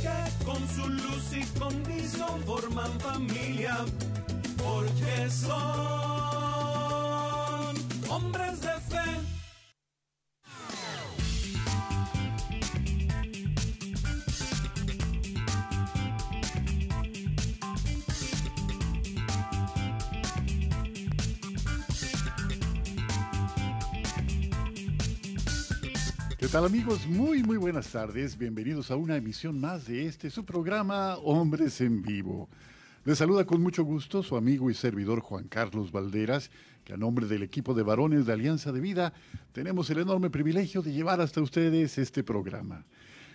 que con su luz y condición forman familia, porque son hombres de fe. ¿Qué tal amigos? Muy muy buenas tardes. Bienvenidos a una emisión más de este su programa Hombres en Vivo. Les saluda con mucho gusto su amigo y servidor Juan Carlos Valderas, que a nombre del equipo de varones de Alianza de Vida tenemos el enorme privilegio de llevar hasta ustedes este programa.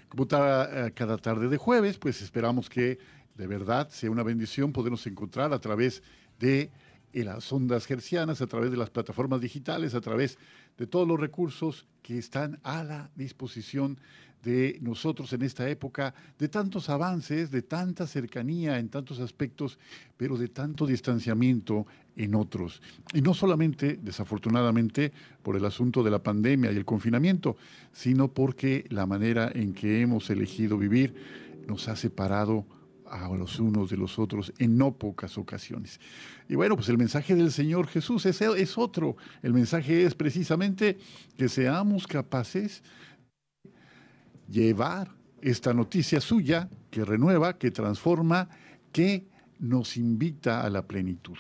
Como eh, cada tarde de jueves, pues esperamos que de verdad sea una bendición podernos encontrar a través de en las ondas gercianas, a través de las plataformas digitales, a través de todos los recursos que están a la disposición de nosotros en esta época, de tantos avances, de tanta cercanía en tantos aspectos, pero de tanto distanciamiento en otros. Y no solamente, desafortunadamente, por el asunto de la pandemia y el confinamiento, sino porque la manera en que hemos elegido vivir nos ha separado a los unos de los otros en no pocas ocasiones. Y bueno, pues el mensaje del Señor Jesús es, otro. El mensaje es precisamente que seamos capaces de llevar esta noticia suya que renueva, que transforma, que nos invita a la plenitud.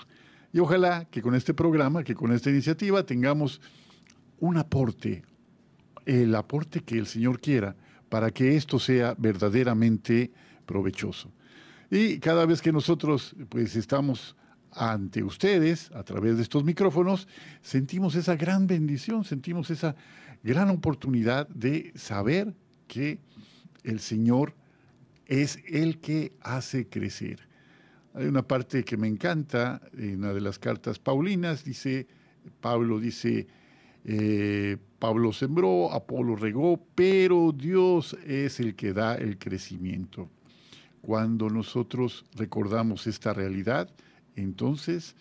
Y ojalá que con este programa, que con esta iniciativa tengamos un aporte, el aporte que el Señor quiera para que esto sea verdaderamente provechoso. Y cada vez que nosotros pues estamos ante ustedes a través de estos micrófonos, sentimos esa gran bendición, sentimos esa gran oportunidad de saber que el Señor es el que hace crecer. Hay una parte que me encanta en una de las cartas paulinas, dice, Pablo dice, eh, Pablo sembró, Apolo regó, pero Dios es el que da el crecimiento. Cuando nosotros recordamos esta realidad, entonces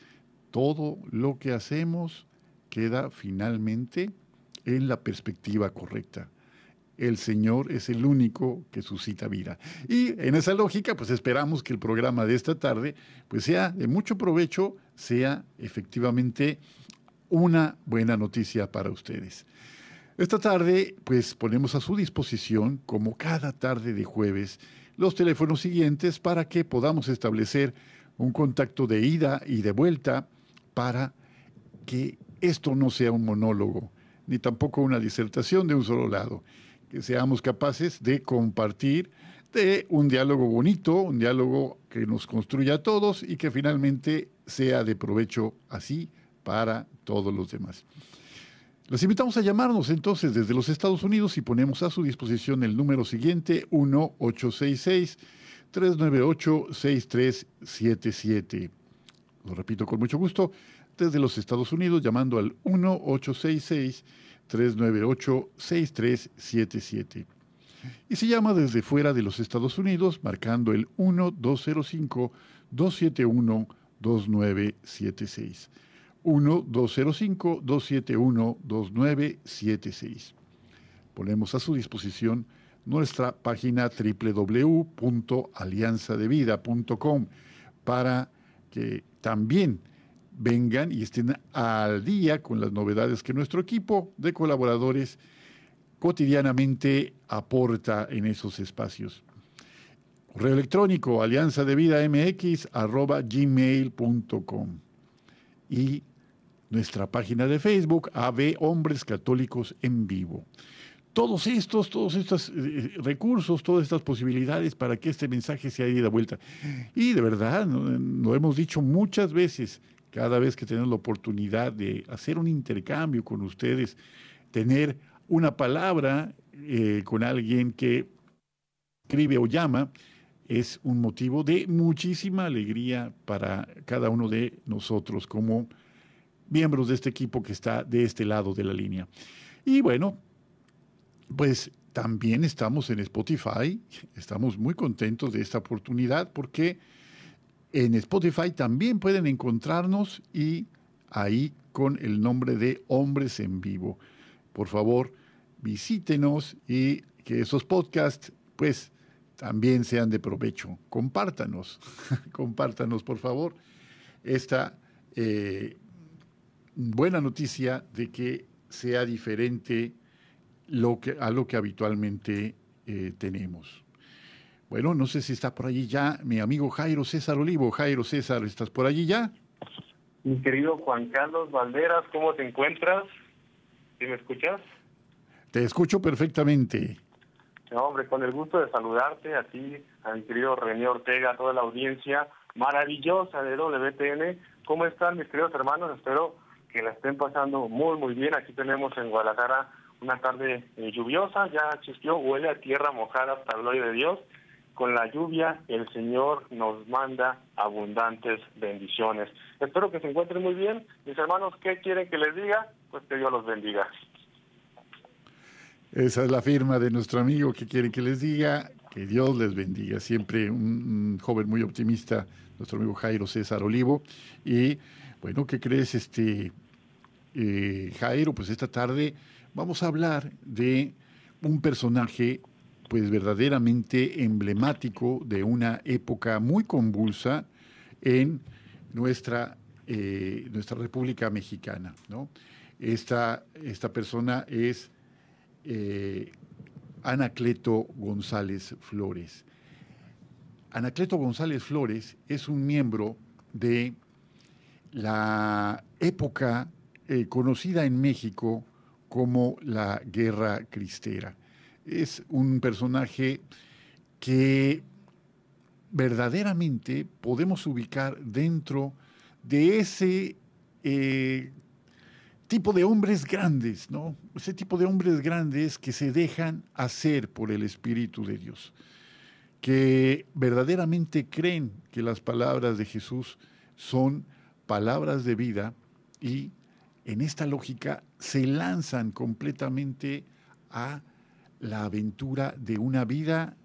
todo lo que hacemos queda finalmente en la perspectiva correcta. El Señor es el único que suscita vida. Y en esa lógica, pues esperamos que el programa de esta tarde pues sea de mucho provecho, sea efectivamente una buena noticia para ustedes. Esta tarde, pues ponemos a su disposición, como cada tarde de jueves, los teléfonos siguientes para que podamos establecer un contacto de ida y de vuelta para que esto no sea un monólogo, ni tampoco una disertación de un solo lado, que seamos capaces de compartir de un diálogo bonito, un diálogo que nos construya a todos y que finalmente sea de provecho así para todos los demás. Los invitamos a llamarnos entonces desde los Estados Unidos y ponemos a su disposición el número siguiente 1-866-398-6377. Lo repito con mucho gusto, desde los Estados Unidos llamando al 1-866-398-6377. Y se llama desde fuera de los Estados Unidos marcando el 1-205-271-2976. 1-205-271-2976. Ponemos a su disposición nuestra página www.alianzadevida.com para que también vengan y estén al día con las novedades que nuestro equipo de colaboradores cotidianamente aporta en esos espacios. Correo electrónico alianza de vida mx arroba gmail.com y nuestra página de Facebook, AB Hombres Católicos en Vivo. Todos estos, todos estos eh, recursos, todas estas posibilidades para que este mensaje sea ida vuelta. Y de verdad, lo hemos dicho muchas veces, cada vez que tenemos la oportunidad de hacer un intercambio con ustedes, tener una palabra eh, con alguien que escribe o llama, es un motivo de muchísima alegría para cada uno de nosotros como miembros de este equipo que está de este lado de la línea. Y bueno, pues también estamos en Spotify, estamos muy contentos de esta oportunidad porque en Spotify también pueden encontrarnos y ahí con el nombre de Hombres en Vivo. Por favor, visítenos y que esos podcasts pues también sean de provecho. Compártanos, compártanos por favor esta eh, buena noticia de que sea diferente lo que, a lo que habitualmente eh, tenemos. Bueno, no sé si está por allí ya mi amigo Jairo César Olivo. Jairo César, ¿estás por allí ya? Mi querido Juan Carlos Valderas, ¿cómo te encuentras? ¿Sí me escuchas? Te escucho perfectamente. No, hombre, con el gusto de saludarte a ti, a mi querido René Ortega, a toda la audiencia maravillosa de WTN. ¿Cómo están mis queridos hermanos? Espero que la estén pasando muy, muy bien. Aquí tenemos en Guadalajara una tarde eh, lluviosa, ya chisqueó, huele a tierra mojada hasta gloria de Dios. Con la lluvia el Señor nos manda abundantes bendiciones. Espero que se encuentren muy bien. Mis hermanos, ¿qué quieren que les diga? Pues que Dios los bendiga. Esa es la firma de nuestro amigo que quiere que les diga que Dios les bendiga. Siempre un, joven muy optimista, nuestro amigo Jairo César Olivo. Y bueno, ¿qué crees, este eh, Jairo? Pues esta tarde vamos a hablar de un personaje pues verdaderamente emblemático de una época muy convulsa en nuestra, eh, nuestra República Mexicana. ¿no? Esta, esta persona es eh, Anacleto González Flores. Anacleto González Flores es un miembro de la época eh, conocida en México como la Guerra Cristera. Es un personaje que verdaderamente podemos ubicar dentro de ese eh, tipo de hombres grandes, ¿no? Ese tipo de hombres grandes que se dejan hacer por el Espíritu de Dios, que verdaderamente creen que las palabras de Jesús son palabras de vida y en esta lógica se lanzan completamente a la aventura de una vida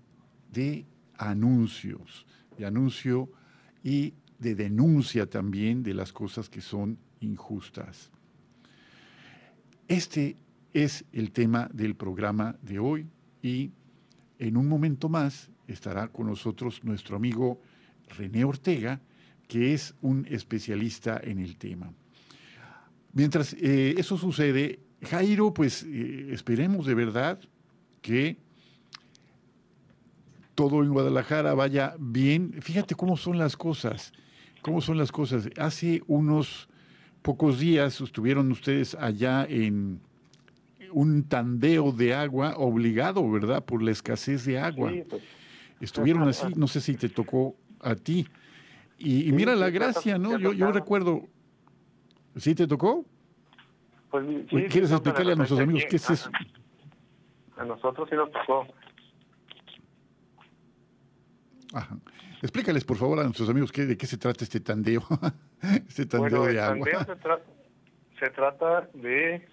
de anuncios, de anuncio y de denuncia también de las cosas que son injustas. Este es el tema del programa de hoy y en un momento más estará con nosotros nuestro amigo René Ortega, que es un especialista en el tema. Mientras eh, eso sucede, Jairo, pues eh, esperemos de verdad que todo en Guadalajara vaya bien. Fíjate cómo son las cosas, cómo son las cosas. Hace unos pocos días estuvieron ustedes allá en un tandeo de agua obligado, ¿verdad? Por la escasez de agua. Pues, estuvieron así, no sé si te tocó a ti. Y, mira la gracia, ¿no? Yo, yo recuerdo, ¿sí te tocó? Pues, ¿Quieres explicarle a nuestros amigos qué es eso? A nosotros sí nos tocó. Ajá. Explícales, por favor, a nuestros amigos qué, de qué se trata este tandeo, este tandeo de agua. se, trata de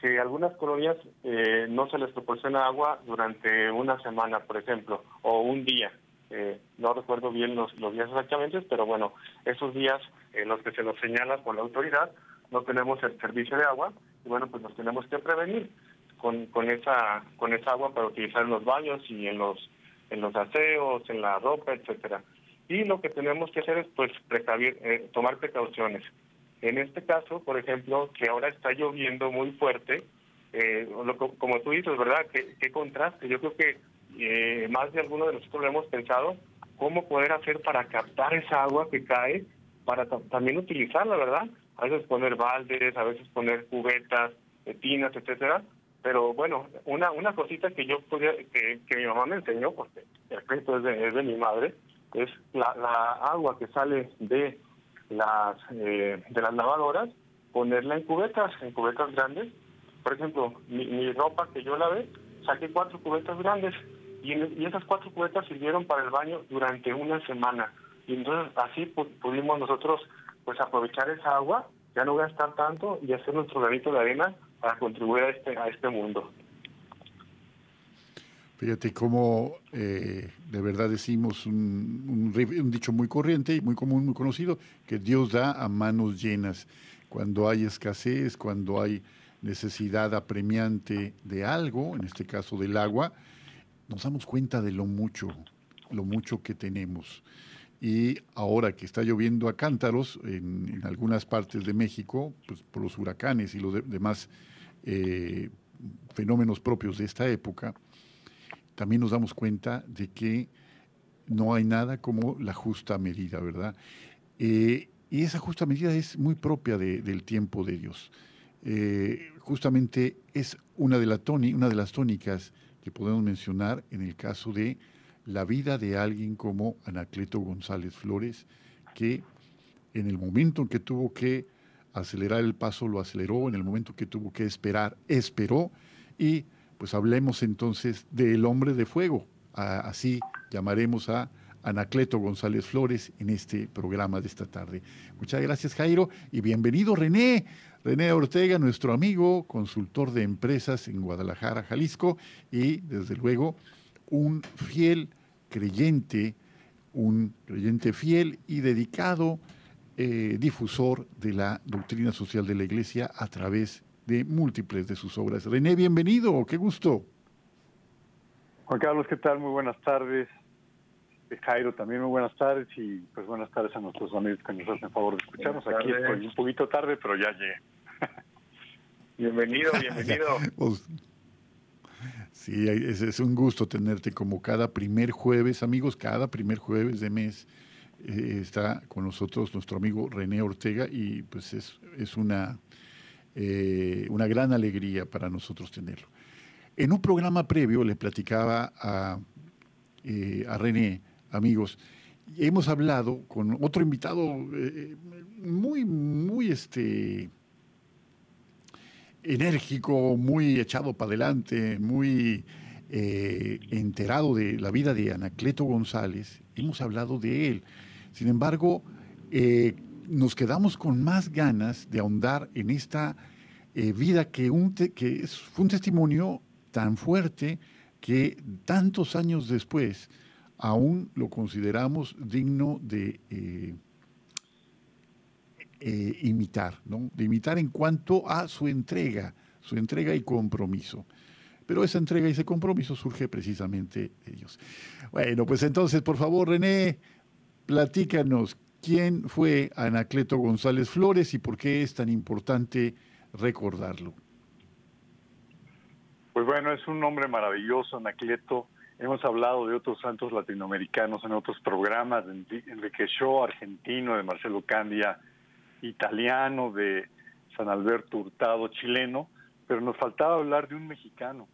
que algunas colonias eh, no se les proporciona agua durante una semana, por ejemplo, o un día. Eh, no recuerdo bien los, los días exactamente, pero bueno, esos días en los que se nos señala por la autoridad, no tenemos el servicio de agua y bueno, pues nos tenemos que prevenir con, con esa con esa agua para utilizar en los baños y en los en los aseos, en la ropa, etcétera. Y lo que tenemos que hacer es pues precavir, eh, tomar precauciones. En este caso, por ejemplo, que ahora está lloviendo muy fuerte, eh, como tú dices, ¿verdad? ¿Qué, qué contraste. Yo creo que eh, más de alguno de nosotros lo hemos pensado, cómo poder hacer para captar esa agua que cae, para también utilizarla, ¿verdad? A veces poner baldes, a veces poner cubetas, tinas, etcétera, pero bueno, una una cosita que yo podía, que, que mi mamá me enseñó, porque el crédito es de, es de mi madre, es la, la agua que sale de las eh, de las lavadoras, ponerla en cubetas, en cubetas grandes. Por ejemplo, mi, mi ropa que yo lavé, saqué cuatro cubetas grandes y, y esas cuatro cubetas sirvieron para el baño durante una semana. Y entonces así pudimos nosotros pues aprovechar esa agua, ya no gastar tanto y hacer nuestro granito de arena para contribuir a este, a este mundo. Fíjate cómo eh, de verdad decimos un, un, dicho muy corriente y muy común, muy conocido, que Dios da a manos llenas. Cuando hay escasez, cuando hay necesidad apremiante de algo, en este caso del agua, nos damos cuenta de lo mucho, lo mucho que tenemos. Y ahora que está lloviendo a cántaros en, algunas partes de México, pues por los huracanes y los demás eh, fenómenos propios de esta época, también nos damos cuenta de que no hay nada como la justa medida, ¿verdad? Eh, y esa justa medida es muy propia del tiempo de Dios. Eh, justamente es una de, la una de las tónicas que podemos mencionar en el caso de la vida de alguien como Anacleto González Flores, que en el momento en que tuvo que acelerar el paso, lo aceleró, en el momento que tuvo que esperar, esperó, y pues hablemos entonces del hombre de fuego. Así llamaremos a Anacleto González Flores en este programa de esta tarde. Muchas gracias Jairo y bienvenido René. René Ortega, nuestro amigo, consultor de empresas en Guadalajara, Jalisco, y desde luego un fiel creyente, un creyente fiel y dedicado eh, difusor de la doctrina social de la Iglesia a través de múltiples de sus obras. René, bienvenido, qué gusto. Juan Carlos, ¿qué tal? Muy buenas tardes. Eh, Jairo, también muy buenas tardes y pues buenas tardes a nuestros amigos que nos hacen favor de escucharnos. Aquí estoy un poquito tarde, pero ya llegué. bienvenido, bienvenido. Sí, es, un gusto tenerte como cada primer jueves, amigos, cada primer jueves de mes eh, está con nosotros nuestro amigo René Ortega y pues es, es una eh, una gran alegría para nosotros tenerlo. En un programa previo le platicaba a, eh, a René, amigos, hemos hablado con otro invitado muy, muy este, enérgico, muy echado para adelante, muy enterado de la vida de Anacleto González. Hemos hablado de él. Sin embargo, nos quedamos con más ganas de ahondar en esta eh, vida que es, fue un testimonio tan fuerte que tantos años después aún lo consideramos digno de eh, imitar, ¿no? de imitar en cuanto a su entrega, su entrega y compromiso. Pero esa entrega y ese compromiso surge precisamente de Dios. Bueno, pues entonces, por favor, René, platícanos quién fue Anacleto González Flores y por qué es tan importante recordarlo. Pues bueno, es un nombre maravilloso, Anacleto. Hemos hablado de otros santos latinoamericanos en otros programas, de Enrique Shaw, argentino, de Marcelo Candia, italiano, de San Alberto Hurtado, chileno, pero nos faltaba hablar de un mexicano.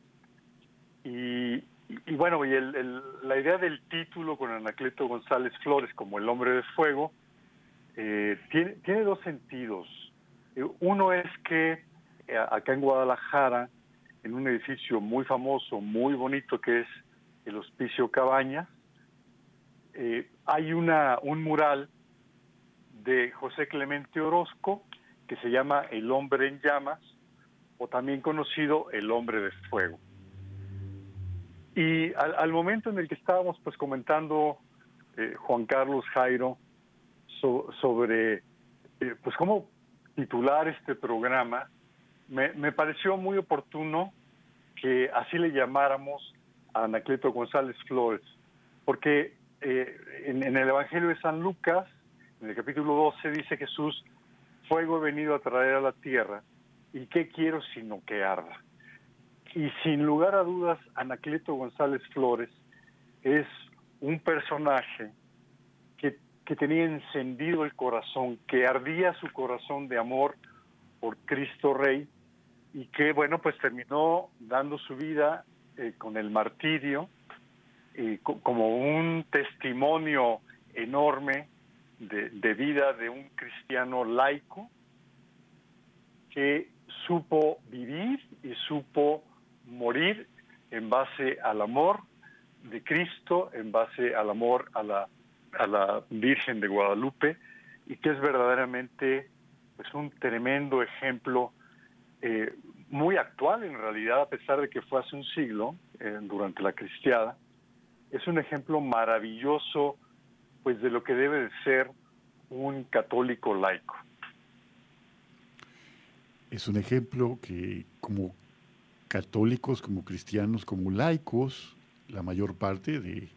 Y, bueno, y la idea del título con Anacleto González Flores como el hombre de fuego eh, tiene, dos sentidos. Eh, uno es que eh, acá en Guadalajara, en un edificio muy famoso, muy bonito que es el Hospicio Cabaña, hay una, un mural de José Clemente Orozco que se llama El hombre en llamas o también conocido El hombre de fuego. Y al, momento en el que estábamos pues comentando eh, Juan Carlos Jairo sobre eh, pues cómo titular este programa, me, me, pareció muy oportuno que así le llamáramos a Anacleto González Flores, porque eh, en, en, el Evangelio de San Lucas, en el capítulo 12, dice Jesús, fuego he venido a traer a la tierra, y qué quiero sino que arda. Y sin lugar a dudas, Anacleto González Flores es un personaje que, que tenía encendido el corazón, que ardía su corazón de amor por Cristo Rey y que, bueno, pues terminó dando su vida eh, con el martirio eh, como un testimonio enorme de, vida de un cristiano laico que supo vivir y supo morir en base al amor de Cristo en base al amor a la, a la Virgen de Guadalupe y que es verdaderamente pues, un tremendo ejemplo eh, muy actual en realidad, a pesar de que fue hace un siglo, eh, durante la cristiada. Es un ejemplo maravilloso pues de lo que debe de ser un católico laico. Es un ejemplo que como católicos, como cristianos, como laicos, la mayor parte de,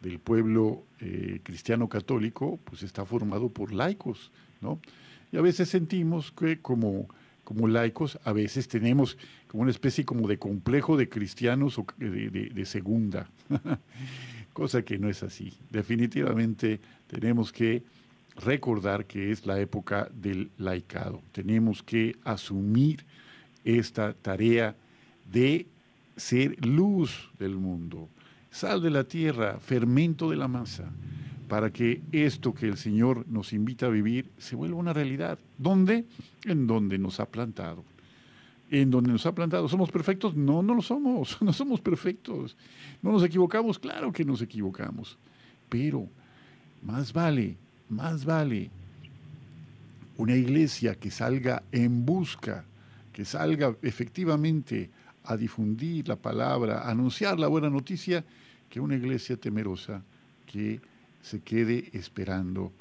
del pueblo eh, cristiano católico pues está formado por laicos, ¿no? Y a veces sentimos que como, como laicos, a veces tenemos como una especie como de complejo de cristianos o de, de segunda, cosa que no es así. Definitivamente tenemos que recordar que es la época del laicado. Tenemos que asumir esta tarea de ser luz del mundo, sal de la tierra, fermento de la masa, para que esto que el Señor nos invita a vivir se vuelva una realidad. ¿Dónde? En donde nos ha plantado. En donde nos ha plantado. ¿Somos perfectos? No, no lo somos. No somos perfectos. ¿No nos equivocamos? Claro que nos equivocamos. Pero más vale más vale una iglesia que salga en busca, que salga efectivamente a difundir la palabra, a anunciar la buena noticia, que una iglesia temerosa que se quede esperando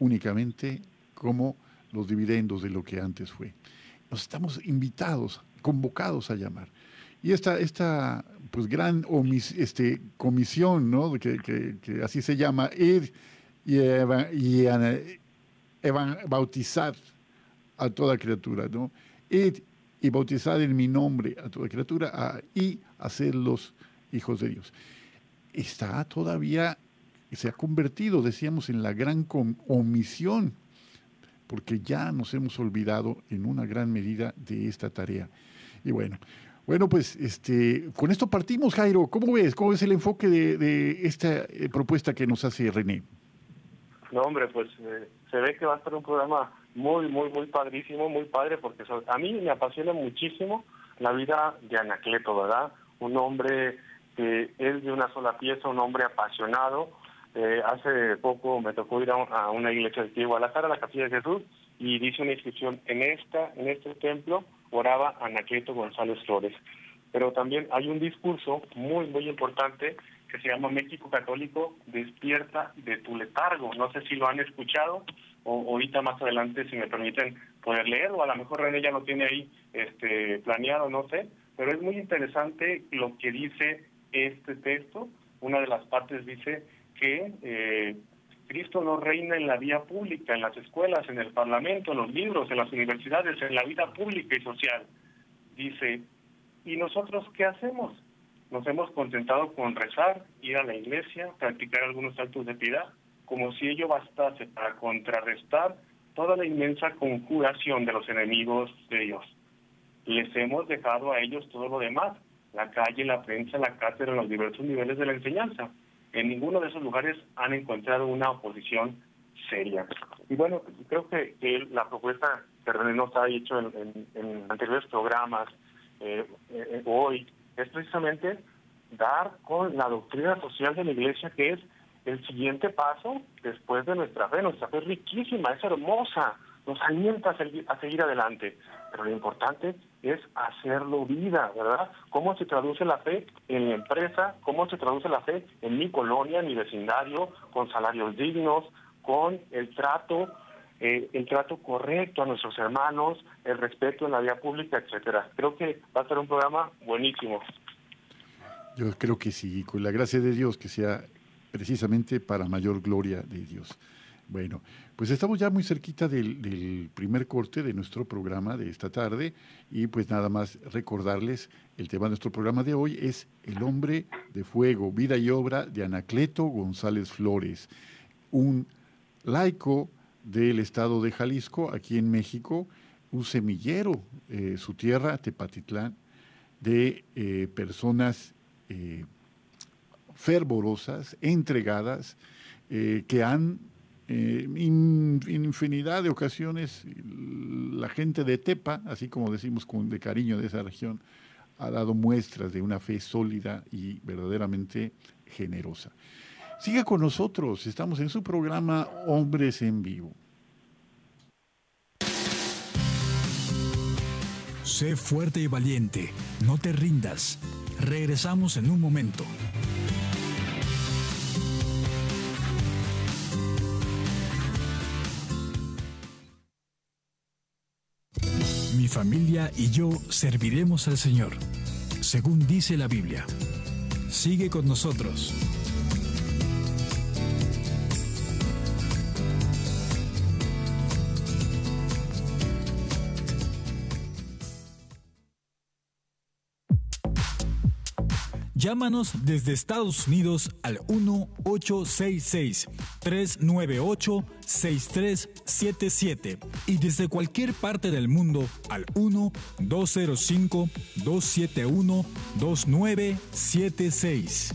únicamente como los dividendos de lo que antes fue. Nos estamos invitados, convocados a llamar. Y esta, esta pues, gran este, comisión, ¿no? que, así se llama, es y, bautizar a toda criatura, ¿no? y bautizar en mi nombre a toda criatura y hacerlos hijos de Dios. Está todavía, se ha convertido, decíamos, en la gran omisión, porque ya nos hemos olvidado en una gran medida de esta tarea. Y bueno, bueno, pues este, con esto partimos, Jairo. ¿Cómo ves? ¿Cómo ves el enfoque de, esta eh, propuesta que nos hace René? No, hombre, pues eh, se ve que va a ser un programa muy, muy, muy padrísimo, muy padre, porque a mí me apasiona muchísimo la vida de Anacleto, ¿verdad? Un hombre que es de una sola pieza, un hombre apasionado. Eh, hace poco me tocó ir a, una iglesia de Guadalajara, a la Capilla de Jesús, y dice una inscripción, en, esta, en este templo oraba Anacleto González Flores. Pero también hay un discurso muy, muy importante que se llama México Católico Despierta de tu letargo. No sé si lo han escuchado o ahorita más adelante, si me permiten, poder leer o a lo mejor René ya lo tiene ahí este, planeado, no sé. Pero es muy interesante lo que dice este texto. Una de las partes dice que eh, Cristo no reina en la vía pública, en las escuelas, en el parlamento, en los libros, en las universidades, en la vida pública y social. Dice, ¿y nosotros qué hacemos? Nos hemos contentado con rezar, ir a la iglesia, practicar algunos actos de piedad, como si ello bastase para contrarrestar toda la inmensa conjuración de los enemigos de Dios. Les hemos dejado a ellos todo lo demás, la calle, la prensa, la cátedra, los diversos niveles de la enseñanza. En ninguno de esos lugares han encontrado una oposición seria. Y bueno, creo que, la propuesta que René nos ha hecho en, anteriores programas, eh, eh, hoy, es precisamente dar con la doctrina social de la iglesia, que es el siguiente paso después de nuestra fe. Nuestra fe es riquísima, es hermosa, nos alienta a seguir, a seguir adelante. Pero lo importante es hacerlo vida, ¿verdad? ¿Cómo se traduce la fe en la empresa? ¿Cómo se traduce la fe en mi colonia, en mi vecindario, con salarios dignos, con el trato eh, el trato correcto a nuestros hermanos, el respeto en la vía pública, etcétera. Creo que va a ser un programa buenísimo. Yo creo que sí, con la gracia de Dios, que sea precisamente para mayor gloria de Dios. Bueno, pues estamos ya muy cerquita del, primer corte de nuestro programa de esta tarde y pues nada más recordarles, el tema de nuestro programa de hoy es El hombre de fuego, vida y obra de Anacleto González Flores, un laico del estado de Jalisco, aquí en México, un semillero, eh, su tierra, Tepatitlán, de eh, personas eh, fervorosas, entregadas, que han en infinidad de ocasiones la gente de Tepa, así como decimos con, de cariño de esa región, ha dado muestras de una fe sólida y verdaderamente generosa. Siga con nosotros, estamos en su programa Hombres en Vivo. Sé fuerte y valiente, no te rindas. Regresamos en un momento. Familia y yo serviremos al Señor, según dice la Biblia. Sigue con nosotros. Llámanos desde Estados Unidos al 1-866-398-6377 y desde cualquier parte del mundo al 1-205-271-2976.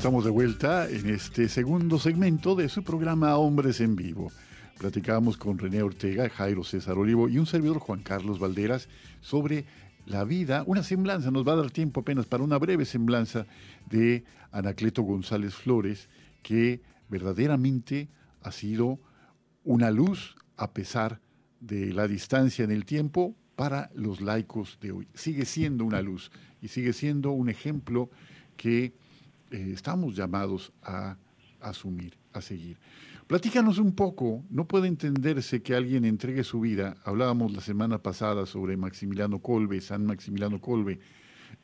Estamos de vuelta en este segundo segmento de su programa Hombres en Vivo. Platicábamos con René Ortega, Jairo César Olivo y un servidor Juan Carlos Valderas sobre la vida, una semblanza, nos va a dar tiempo apenas para una breve semblanza de Anacleto González Flores, que verdaderamente ha sido una luz a pesar de la distancia en el tiempo para los laicos de hoy. Sigue siendo una luz y sigue siendo un ejemplo que eh, estamos llamados a asumir, a seguir. Platícanos un poco, no puede entenderse que alguien entregue su vida. Hablábamos la semana pasada sobre Maximiliano Colbe, San Maximiliano Colbe,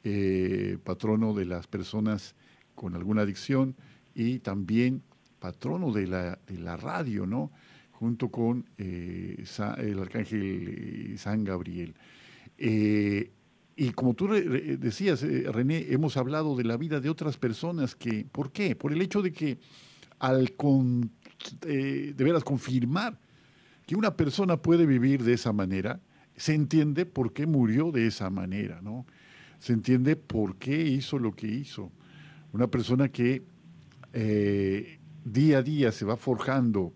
eh, patrono de las personas con alguna adicción y también patrono de la, de la radio, ¿no? Junto con eh, el arcángel San Gabriel. Y como tú decías, eh, René, hemos hablado de la vida de otras personas que, ¿por qué? Por el hecho de que al con, eh, de veras confirmar que una persona puede vivir de esa manera, se entiende por qué murió de esa manera, ¿no? Se entiende por qué hizo lo que hizo. Una persona que eh, día a día se va forjando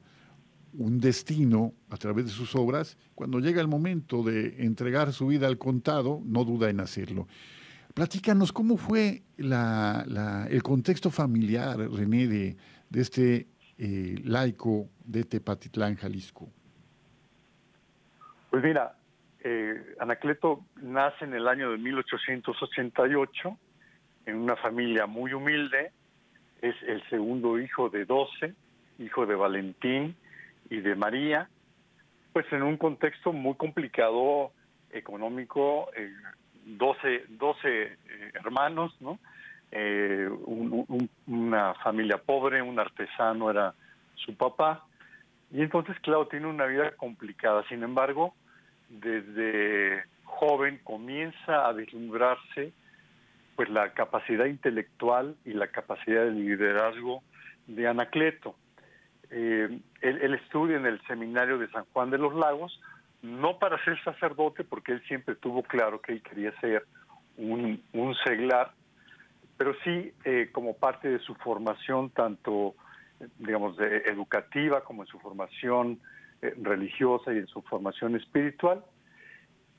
un destino a través de sus obras, cuando llega el momento de entregar su vida al contado, no duda en hacerlo. Platícanos cómo fue el contexto familiar, René, de, este eh, laico de Tepatitlán, Jalisco. Pues mira, eh, Anacleto nace en el año de 1888 en una familia muy humilde, es el segundo hijo de 12, hijo de Valentín, y de María, pues en un contexto muy complicado económico, eh, 12, 12 eh, hermanos, ¿no? Eh, una familia pobre, un artesano era su papá, y entonces, claro, tiene una vida complicada. Sin embargo, desde joven comienza a vislumbrarse pues la capacidad intelectual y la capacidad de liderazgo de Anacleto. Eh, él, estudia en el seminario de San Juan de los Lagos, no para ser sacerdote, porque él siempre tuvo claro que él quería ser un, seglar, pero sí eh, como parte de su formación, tanto, digamos, de educativa como en su formación eh, religiosa y en su formación espiritual.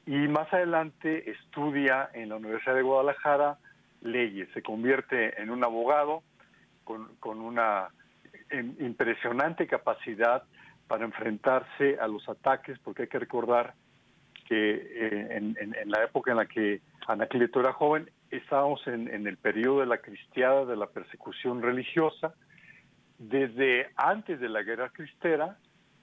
Y más adelante estudia en la Universidad de Guadalajara leyes, se convierte en un abogado con, con una impresionante capacidad para enfrentarse a los ataques, porque hay que recordar que eh, en, la época en la que Anacleto era joven, estábamos en, el periodo de la cristiada, de la persecución religiosa, desde antes de la guerra cristera,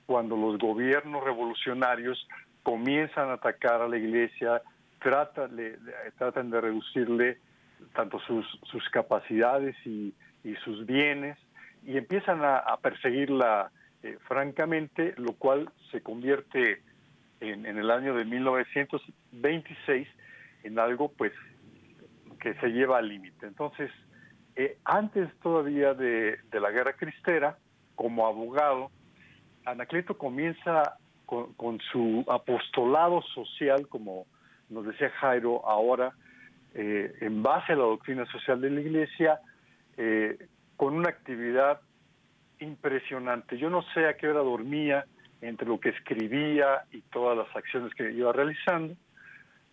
cuando los gobiernos revolucionarios comienzan a atacar a la iglesia, tratan tratan de reducirle tanto sus capacidades y, sus bienes, y empiezan a, perseguirla eh, francamente, lo cual se convierte en, el año de 1926 en algo pues que se lleva al límite. Entonces, eh, antes todavía de, de, la guerra cristera, como abogado, Anacleto comienza con, su apostolado social, como nos decía Jairo ahora, eh, en base a la doctrina social de la Iglesia, eh, con una actividad impresionante. Yo no sé a qué hora dormía entre lo que escribía y todas las acciones que iba realizando.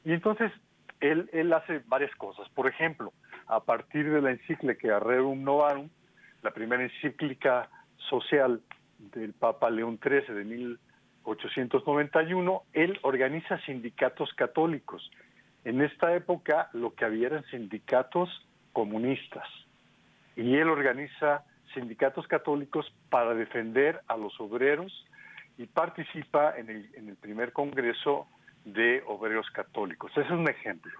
Y entonces él, él hace varias cosas. Por ejemplo, a partir de la encíclica Rerum Novarum, la primera encíclica social del Papa León XIII de 1891, él organiza sindicatos católicos. En esta época lo que había eran sindicatos comunistas y él organiza sindicatos católicos para defender a los obreros y participa en el, primer congreso de obreros católicos. Ese es un ejemplo.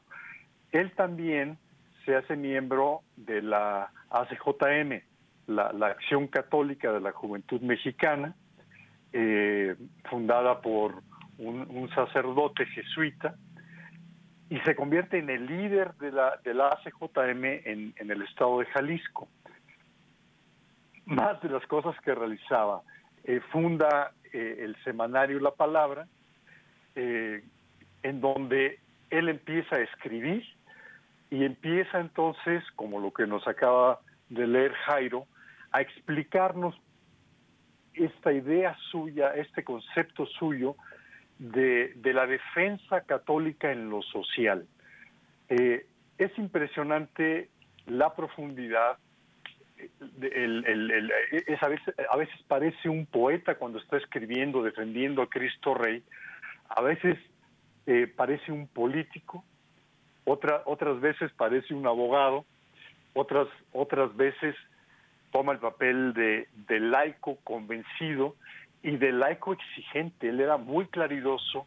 Él también se hace miembro de la ACJM, la, la Acción Católica de la Juventud Mexicana, eh, fundada por un, sacerdote jesuita, y se convierte en el líder de la, de la ACJM en, el estado de Jalisco. Más de las cosas que realizaba, eh, funda eh, el semanario La Palabra, en donde él empieza a escribir y empieza entonces, como lo que nos acaba de leer Jairo, a explicarnos esta idea suya, este concepto suyo de, la defensa católica en lo social. Eh, es impresionante la profundidad. es a, veces, a veces parece un poeta cuando está escribiendo, defendiendo a Cristo Rey. A veces eh, parece un político. Otra, otras veces parece un abogado. Otras, otras veces toma el papel de, laico convencido y de laico exigente. Él era muy claridoso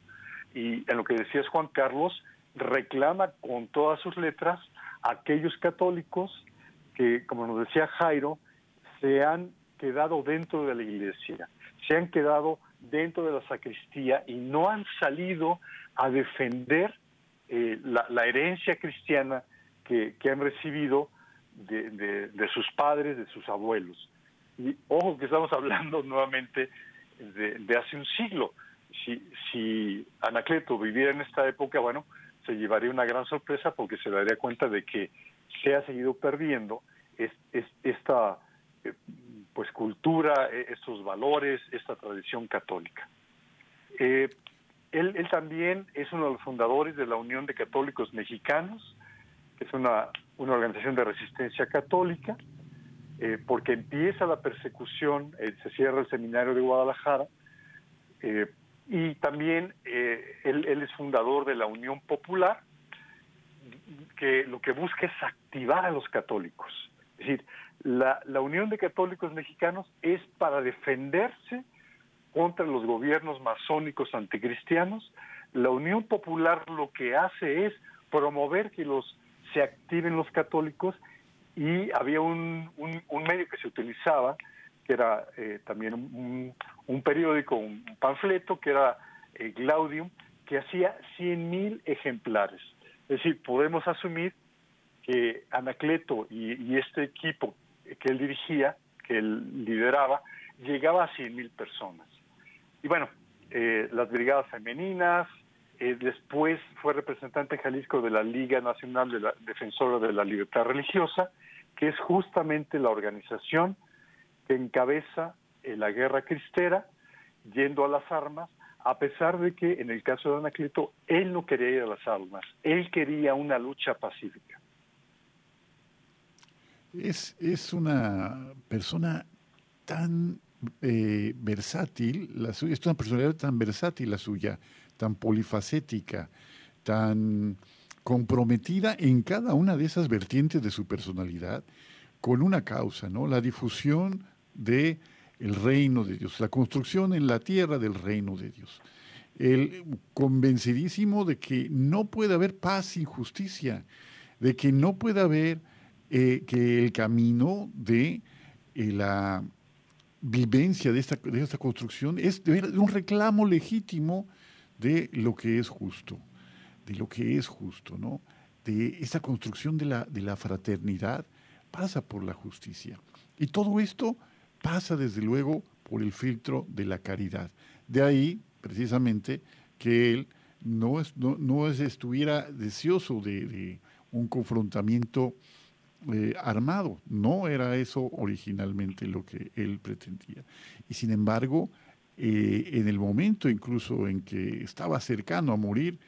y en lo que decías Juan Carlos, reclama con todas sus letras a aquellos católicos que, como nos decía Jairo, se han quedado dentro de la iglesia, se han quedado dentro de la sacristía y no han salido a defender eh, la, herencia cristiana que han recibido de, sus padres, de sus abuelos. Y ojo que estamos hablando nuevamente de, hace un siglo. Si, si Anacleto viviera en esta época, bueno, se llevaría una gran sorpresa porque se daría cuenta de que se ha seguido perdiendo esta eh, pues cultura, e, estos valores, esta tradición católica. Eh, él, él, también es uno de los fundadores de la Unión de Católicos Mexicanos, que es una una organización de resistencia católica, eh, porque empieza la persecución, eh, se cierra el seminario de Guadalajara, eh, y también él, es fundador de la Unión Popular, que lo que busca es activar a los católicos. Es decir, la, la Unión de Católicos Mexicanos es para defenderse contra los gobiernos masónicos anticristianos. La Unión Popular lo que hace es promover que los se activen los católicos y había un, medio que se utilizaba, que era eh, también un, periódico, un panfleto, que era eh, Glaudium, que hacía 100.000 ejemplares. Es decir, podemos asumir que Anacleto y, este equipo que él dirigía, que él lideraba, llegaba a 100.000 personas. Y bueno, eh, las brigadas femeninas, eh, después fue representante en Jalisco de la Liga Nacional de la Defensora de la Libertad Religiosa, que es justamente la organización que encabeza eh, la guerra cristera, yendo a las armas, a pesar de que en el caso de Anacleto, él no quería ir a las armas, él quería una lucha pacífica. Es, es una persona tan eh, versátil, la suya, es una personalidad tan versátil la suya, tan polifacética, tan comprometida en cada una de esas vertientes de su personalidad con una causa, ¿no? La difusión de el reino de Dios, la construcción en la tierra del reino de Dios. El convencidísimo de que no puede haber paz sin justicia. de que no puede haber eh, que el camino de eh, la vivencia de esta, de esta construcción es de, un reclamo legítimo de lo que es justo, de lo que es justo, ¿no? De esta construcción de la, de la fraternidad pasa por la justicia. Y todo esto pasa desde luego por el filtro de la caridad. De ahí, precisamente, que él no, es, no, estuviera deseoso de, un confrontamiento eh, armado. No era eso originalmente lo que él pretendía. Y sin embargo, eh, en el momento incluso en que estaba cercano a morir,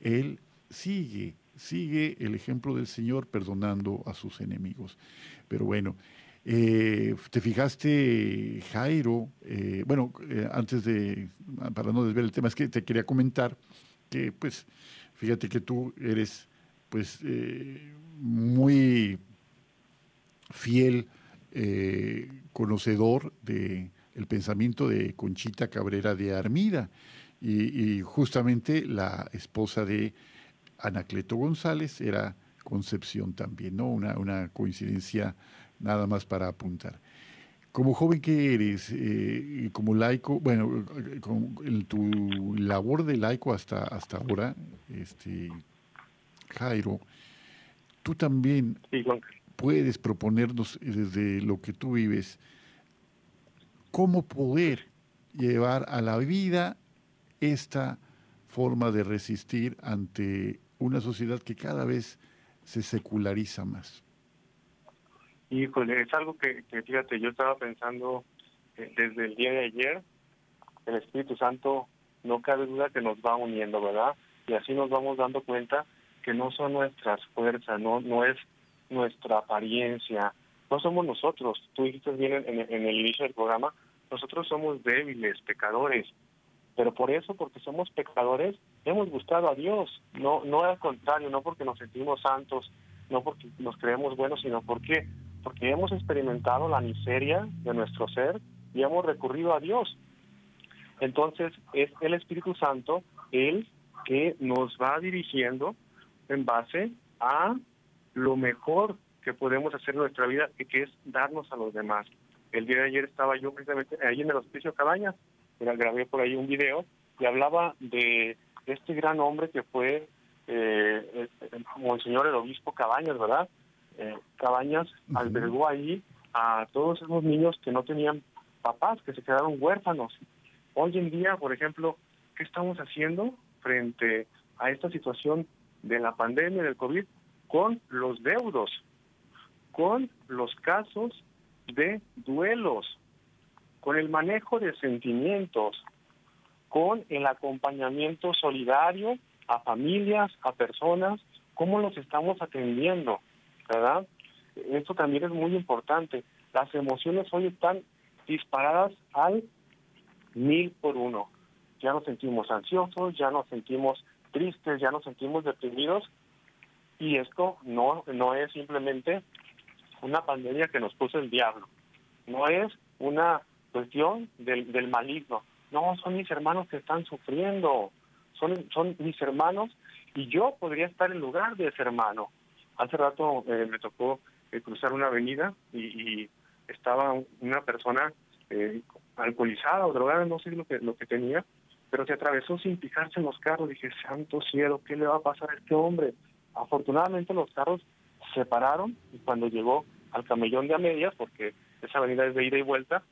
él sigue, sigue el ejemplo del Señor perdonando a sus enemigos. Pero bueno, eh, ¿Te fijaste, Jairo? Eh, bueno, antes de, para no desver el tema, es que te quería comentar que, pues, fíjate que tú eres, pues, muy fiel conocedor de el pensamiento de Conchita Cabrera de Armida y, justamente la esposa de Anacleto González era Concepción también, ¿no? Una, una coincidencia nada más para apuntar. Como joven que eres, eh, como laico, bueno, con tu labor de laico hasta, hasta ahora, este, Jairo, tú también puedes proponernos desde lo que tú vives cómo poder llevar a la vida esta forma de resistir ante una sociedad que cada vez se seculariza más. Híjole, es algo que, fíjate, yo estaba pensando eh, desde el día de ayer, el Espíritu Santo no cabe duda que nos va uniendo, ¿verdad? Y así nos vamos dando cuenta que no son nuestras fuerzas, no, no es nuestra apariencia, no somos nosotros. Tú dijiste bien en, el inicio del programa, nosotros somos débiles, pecadores, pero por eso, porque somos pecadores, hemos gustado a Dios, no, no al contrario, no porque nos sentimos santos, no porque nos creemos buenos, sino porque porque hemos experimentado la miseria de nuestro ser y hemos recurrido a Dios. Entonces es el Espíritu Santo el que nos va dirigiendo en base a lo mejor que podemos hacer en nuestra vida, que es darnos a los demás. El día de ayer estaba yo precisamente ahí en el Hospicio Cabañas, grabé por ahí un video y hablaba de este gran hombre que fue eh, Monseñor el Obispo Cabañas, ¿verdad? Eh, Cabañas albergó ahí a todos esos niños que no tenían papás, que se quedaron huérfanos. Hoy en día, por ejemplo, ¿qué estamos haciendo frente a esta situación de la pandemia del COVID con los deudos, con los casos de duelos, con el manejo de sentimientos, con el acompañamiento solidario a familias, a personas, cómo los estamos atendiendo. ¿verdad? Esto también es muy importante. Las emociones hoy están disparadas al mil por uno. Ya nos sentimos ansiosos, ya nos sentimos tristes, ya nos sentimos deprimidos y esto no, no es simplemente una pandemia que nos puso el diablo, no es una cuestión del, del maligno, no, son mis hermanos que están sufriendo, son, son mis hermanos y yo podría estar en lugar de ese hermano. Hace rato eh, me tocó eh, cruzar una avenida y, estaba una persona eh, alcoholizada o drogada, no sé lo que, lo que tenía, pero se atravesó sin fijarse en los carros. Dije, santo cielo, ¿qué le va a pasar a este hombre? Afortunadamente los carros se pararon y cuando llegó al camellón de a medias, porque esa avenida es de ida y vuelta,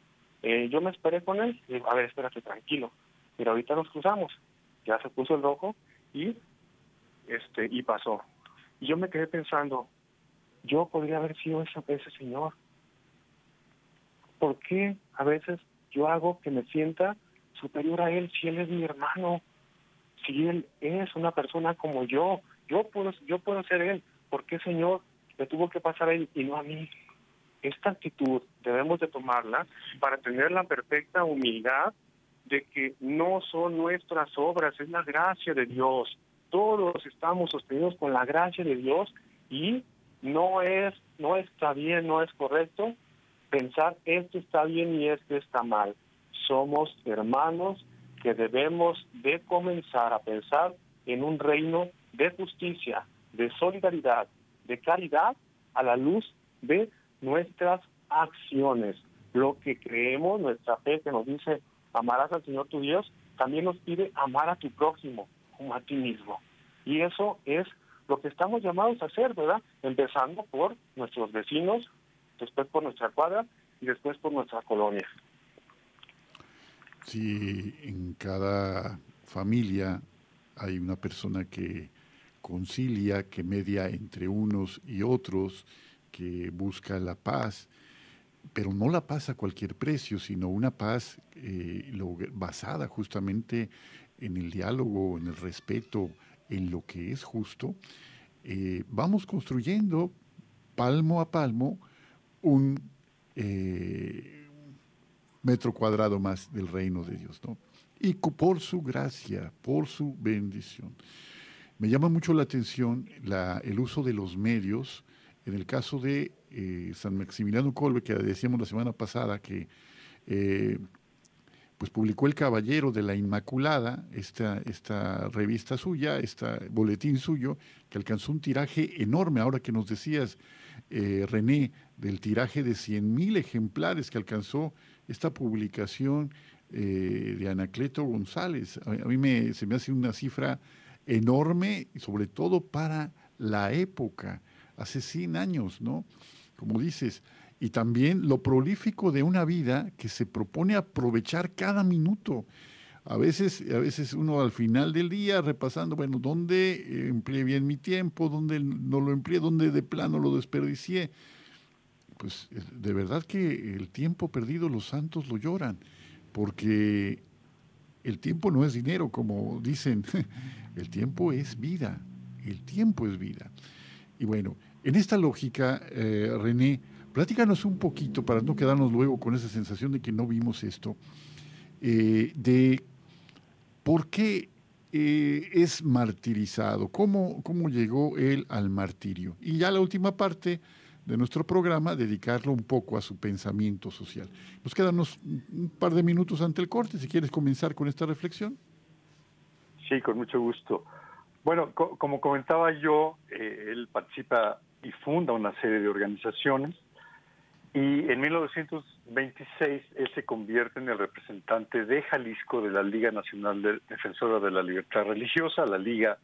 yo me esperé con él y digo, a ver, espérate, tranquilo. Mira, ahorita nos cruzamos. Ya se puso el rojo y este y pasó. Y yo me quedé pensando, yo podría haber sido ese, ese señor. ¿Por qué a veces yo hago que me sienta superior a él si él es mi hermano? Si él es una persona como yo, yo puedo, yo puedo ser él. ¿Por qué, Señor, le tuvo que pasar a él y no a mí? Esta actitud debemos de tomarla para tener la perfecta humildad de que no son nuestras obras, es la gracia de Dios todos estamos sostenidos con la gracia de Dios y no es no está bien, no es correcto pensar esto está bien y esto está mal. Somos hermanos que debemos de comenzar a pensar en un reino de justicia, de solidaridad, de caridad a la luz de nuestras acciones. Lo que creemos, nuestra fe que nos dice amarás al Señor tu Dios, también nos pide amar a tu próximo como a ti mismo. Y eso es lo que estamos llamados a hacer, ¿verdad? Empezando por nuestros vecinos, después por nuestra cuadra y después por nuestra colonia. Si en cada familia hay una persona que concilia, que media entre unos y otros, que busca la paz, pero no la paz a cualquier precio, sino una paz eh, basada justamente en el diálogo, en el respeto, en lo que es justo, eh, vamos construyendo palmo a palmo un eh, metro cuadrado más del reino de Dios, ¿no? Y por su gracia, por su bendición. Me llama mucho la atención el uso de los medios en el caso de eh, San Maximiliano Colbe, que decíamos la semana pasada que eh, pues publicó El Caballero de la Inmaculada, esta, esta revista suya, este boletín suyo, que alcanzó un tiraje enorme, ahora que nos decías, eh, René, del tiraje de 100.000 ejemplares que alcanzó esta publicación de Anacleto González. A, mí me, se me hace una cifra enorme, sobre todo para la época hace 100 años, ¿no? Como dices, y también lo prolífico de una vida que se propone aprovechar cada minuto. A veces, a veces uno al final del día repasando, bueno, ¿dónde empleé bien mi tiempo? ¿Dónde no lo empleé? ¿Dónde de plano lo desperdicié? Pues de verdad que el tiempo perdido los santos lo lloran, porque el tiempo no es dinero, como dicen, el tiempo es vida, el tiempo es vida. Y bueno, en esta lógica, eh, René, platícanos un poquito, para no quedarnos luego con esa sensación de que no vimos esto, eh, de por qué eh, es martirizado, cómo, cómo llegó él al martirio. Y ya la última parte de nuestro programa, dedicarlo un poco a su pensamiento social. Nos quedan un par de minutos ante el corte, si quieres comenzar con esta reflexión. Sí, con mucho gusto. Bueno, como comentaba yo, él participa y funda una serie de organizaciones. Y en 1926 él se convierte en el representante de Jalisco de la Liga Nacional Defensora de la Libertad Religiosa, la Liga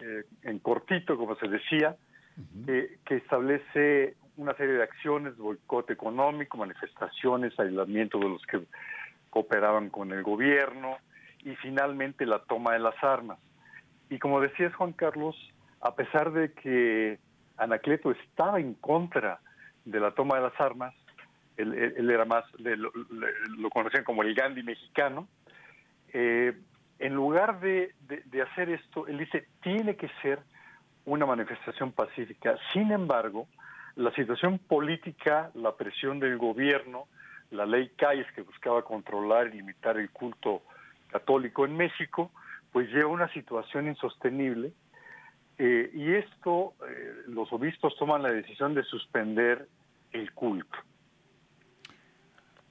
eh, en cortito, como se decía, que establece una serie de acciones, boicot económico, manifestaciones, aislamiento de los que cooperaban con el gobierno y finalmente la toma de las armas. Y como decías Juan Carlos, a pesar de que Anacleto estaba en contra de la toma de las armas, él, era más, lo, conocían como el Gandhi mexicano, eh, en lugar de, hacer esto, él dice, tiene que ser una manifestación pacífica. Sin embargo, la situación política, la presión del gobierno, la ley Calles que buscaba controlar y limitar el culto católico en México, pues lleva a una situación insostenible eh, y esto, eh, los obispos toman la decisión de suspender el culto.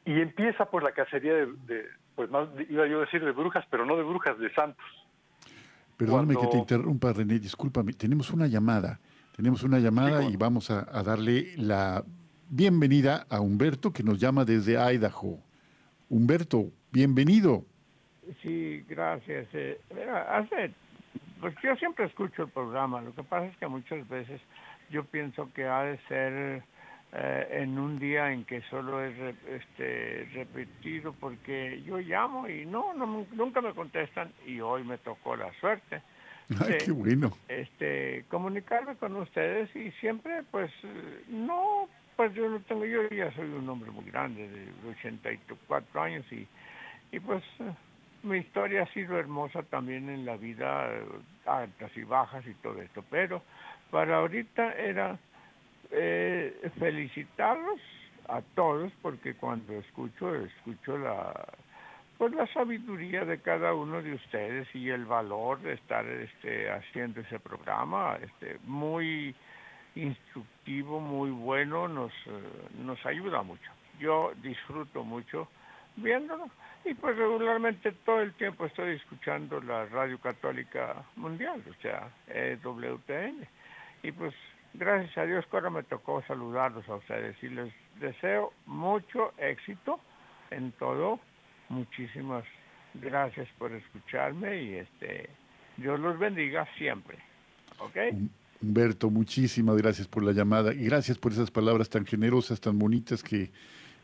Y empieza por la cacería de, pues más iba yo a decir de brujas, pero no de brujas, de santos. Perdóname que te interrumpa, René, discúlpame. Tenemos una llamada. Tenemos una llamada y vamos a, darle la bienvenida a Humberto, que nos llama desde Idaho. Humberto, bienvenido. Sí, gracias. Eh, hace pues yo siempre escucho el programa, lo que pasa es que muchas veces yo pienso que ha de ser eh, en un día en que solo es este, repetido porque yo llamo y no, no, nunca me contestan y hoy me tocó la suerte. Ay, qué bueno. Este, comunicarme con ustedes y siempre pues no, pues yo no tengo, yo ya soy un hombre muy grande de 84 años y, y pues mi historia ha sido hermosa también en la vida, eh, altas y bajas y todo esto, pero para ahorita era eh, felicitarlos a todos porque cuando escucho, escucho la pues la sabiduría de cada uno de ustedes y el valor de estar este, haciendo ese programa, este, muy instructivo, muy bueno, nos, eh, nos ayuda mucho. Yo disfruto mucho viéndolo. Y pues regularmente todo el tiempo estoy escuchando la Radio Católica Mundial, o sea, WTN. Y pues gracias a Dios que ahora me tocó saludarlos a ustedes y les deseo mucho éxito en todo. Muchísimas gracias por escucharme y este Dios los bendiga siempre. ¿Ok? Humberto, muchísimas gracias por la llamada y gracias por esas palabras tan generosas, tan bonitas que,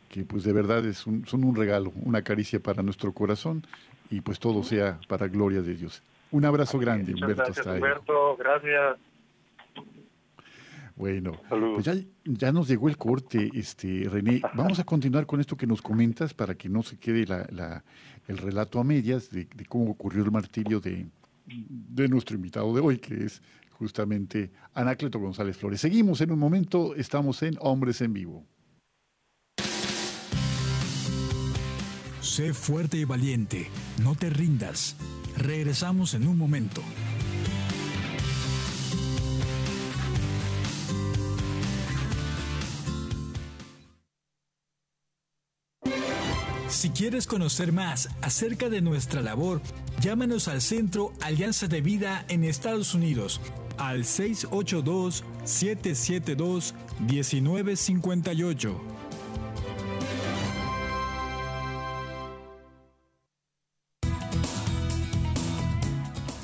que pues de verdad es un, son un regalo, una caricia para nuestro corazón y pues todo sea para gloria de Dios. Un abrazo grande, Humberto. Gracias, Humberto, gracias. Bueno, pues ya, ya, nos llegó el corte, este René. Vamos a continuar con esto que nos comentas para que no se quede la, la, el relato a medias de, de, cómo ocurrió el martirio de, de nuestro invitado de hoy, que es justamente Anacleto González Flores. Seguimos en un momento, estamos en Hombres en Vivo. Sé fuerte y valiente, no te rindas. Regresamos en un momento. Si quieres conocer más acerca de nuestra labor, llámanos al Centro Alianza de Vida en Estados Unidos al 682-772-1958.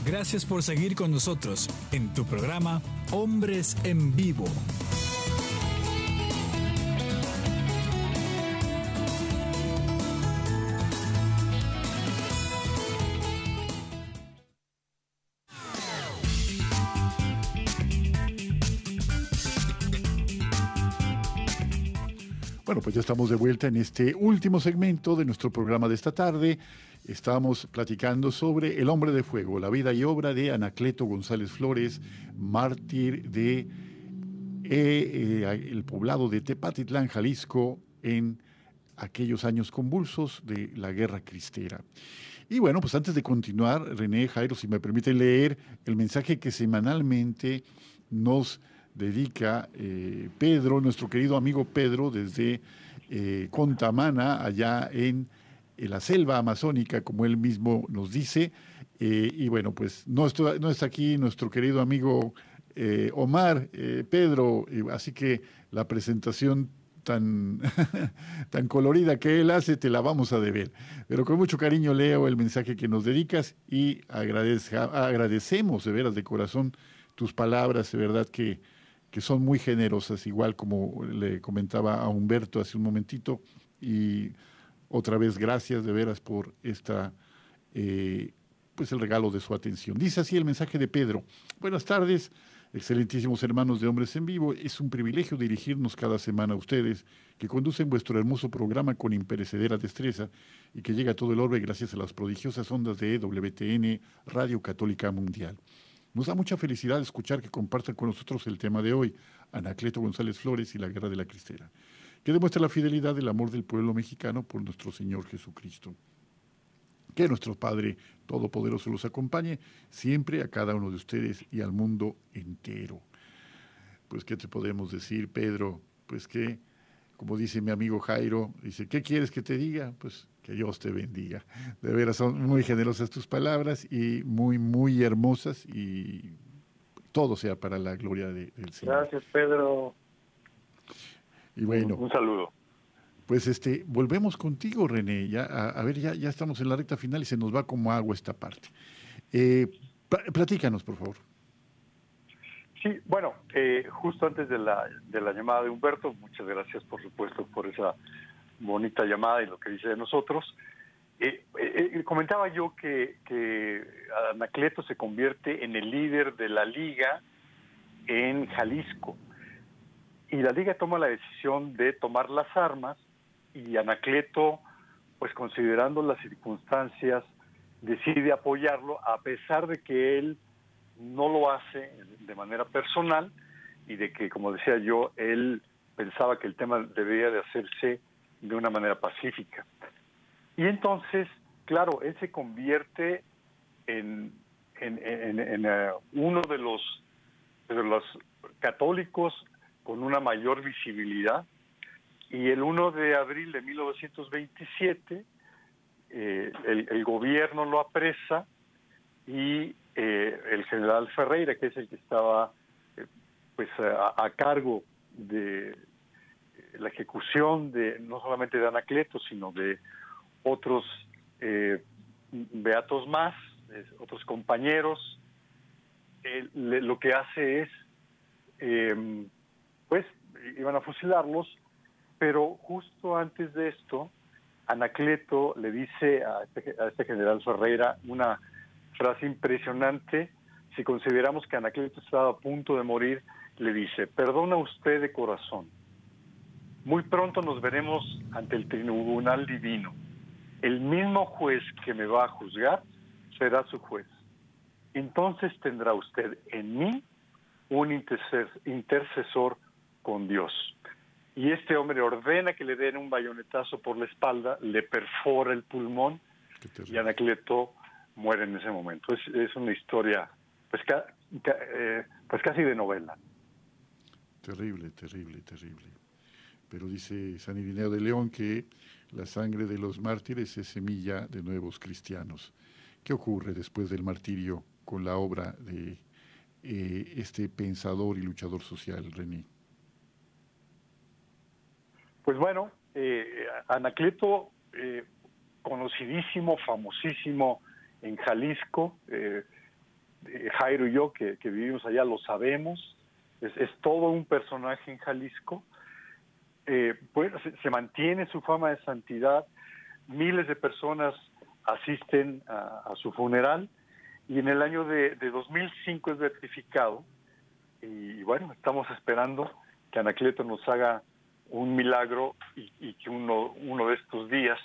Gracias por seguir con nosotros en tu programa Hombres en Vivo. Estamos de vuelta en este último segmento de nuestro programa de esta tarde. Estamos platicando sobre El hombre de fuego, la vida y obra de Anacleto González Flores, mártir de eh, eh, el poblado de Tepatitlán, Jalisco, en aquellos años convulsos de la guerra cristera. Y bueno, pues antes de continuar, René Jairo, si me permite leer el mensaje que semanalmente nos dedica eh, Pedro, nuestro querido amigo Pedro, desde eh, Contamana, allá en, la selva amazónica, como él mismo nos dice. Eh, y bueno, pues no, está aquí nuestro querido amigo Omar, Pedro, así que la presentación tan, tan colorida que él hace, te la vamos a deber. Pero con mucho cariño leo el mensaje que nos dedicas y agradecemos de veras de corazón tus palabras, de verdad que que son muy generosas, igual como le comentaba a Humberto hace un momentito. Y otra vez, gracias de veras por esta, eh, pues el regalo de su atención. Dice así el mensaje de Pedro. Buenas tardes, excelentísimos hermanos de Hombres en Vivo. Es un privilegio dirigirnos cada semana a ustedes, que conducen vuestro hermoso programa con imperecedera destreza y que llega a todo el orbe gracias a las prodigiosas ondas de WTN, Radio Católica Mundial. Nos da mucha felicidad escuchar que compartan con nosotros el tema de hoy, Anacleto González Flores y la Guerra de la Cristera, que demuestra la fidelidad del amor del pueblo mexicano por nuestro Señor Jesucristo. Que nuestro Padre Todopoderoso los acompañe siempre a cada uno de ustedes y al mundo entero. Pues, ¿qué te podemos decir, Pedro? Pues que, como dice mi amigo Jairo, dice, ¿qué quieres que te diga? Pues que Dios te bendiga. De veras, son muy generosas tus palabras y muy, muy hermosas y todo sea para la gloria de, del Señor. Gracias, Pedro. Y bueno. Un, saludo. Pues este, volvemos contigo, René. Ya, a, ver, ya, ya estamos en la recta final y se nos va como agua esta parte. Eh, platícanos, por favor. Sí, bueno, eh, justo antes de la, de la llamada de Humberto, muchas gracias, por supuesto, por esa bonita llamada y lo que dice de nosotros. Eh, eh, eh, comentaba yo que, que Anacleto se convierte en el líder de la liga en Jalisco. Y la liga toma la decisión de tomar las armas y Anacleto, pues considerando las circunstancias, decide apoyarlo a pesar de que él no lo hace de manera personal y de que, como decía yo, él pensaba que el tema debería de hacerse de una manera pacífica. Y entonces, claro, él se convierte en, en, eh, uno de los, de los católicos con una mayor visibilidad. Y el 1 de abril de 1927, eh, el, gobierno lo apresa y eh, el general Ferreira, que es el que estaba pues a, cargo de la ejecución de no solamente de Anacleto, sino de otros eh, beatos más, otros compañeros, lo que hace es, em, pues, iban a fusilarlos, pero justo antes de esto, Anacleto le dice a este, a este general Ferreira una frase impresionante. Si consideramos que Anacleto estaba a punto de morir, le dice, perdona usted de corazón. Muy pronto nos veremos ante el tribunal divino. El mismo juez que me va a juzgar será su juez. Entonces tendrá usted en mí un intercesor con Dios. Y este hombre ordena que le den un bayonetazo por la espalda, le perfora el pulmón y Anacleto muere en ese momento. Es, una historia pues, eh, pues casi de novela. Terrible, terrible, terrible. Pero dice San Irineo de León que la sangre de los mártires es semilla de nuevos cristianos. ¿Qué ocurre después del martirio con la obra de eh, este pensador y luchador social, René? Pues bueno, eh, Anacleto, eh, conocidísimo, famosísimo en Jalisco, Jairo y yo que, vivimos allá lo sabemos, es, todo un personaje en Jalisco, pues se, mantiene su fama de santidad, miles de personas asisten a su funeral y en el año de, 2005 es beatificado y, bueno, estamos esperando que Anacleto nos haga un milagro y, que uno, uno de estos días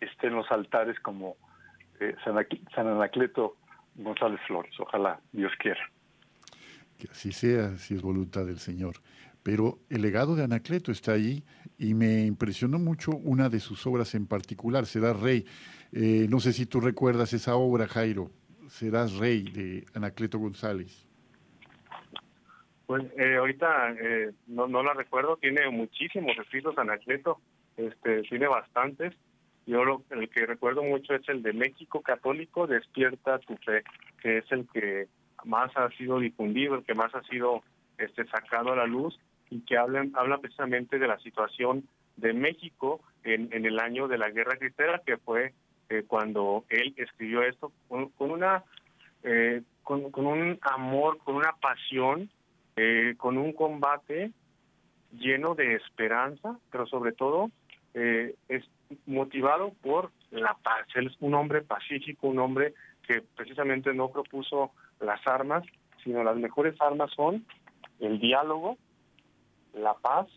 esté en los altares como eh, San, Anacleto González Flores. Ojalá Dios quiera. Que así sea, si es voluntad del Señor. Pero el legado de Anacleto está ahí y me impresionó mucho una de sus obras en particular, Será Rey. Eh, no sé si tú recuerdas esa obra, Jairo serás rey de Anacleto González? Pues eh, ahorita eh, no, no la recuerdo, tiene muchísimos escritos Anacleto, este, tiene bastantes. Yo lo, el que recuerdo mucho es el de México Católico, Despierta tu fe, que es el que más ha sido difundido, el que más ha sido este, sacado a la luz y que habla, habla precisamente de la situación de México en, en el año de la Guerra Cristera, que fue cuando él escribió esto con, una eh, con, un amor, con una pasión, eh, con un combate lleno de esperanza, pero sobre todo eh, es motivado por la paz. Él es un hombre pacífico, un hombre que precisamente no propuso las armas, sino las mejores armas son el diálogo, la paz,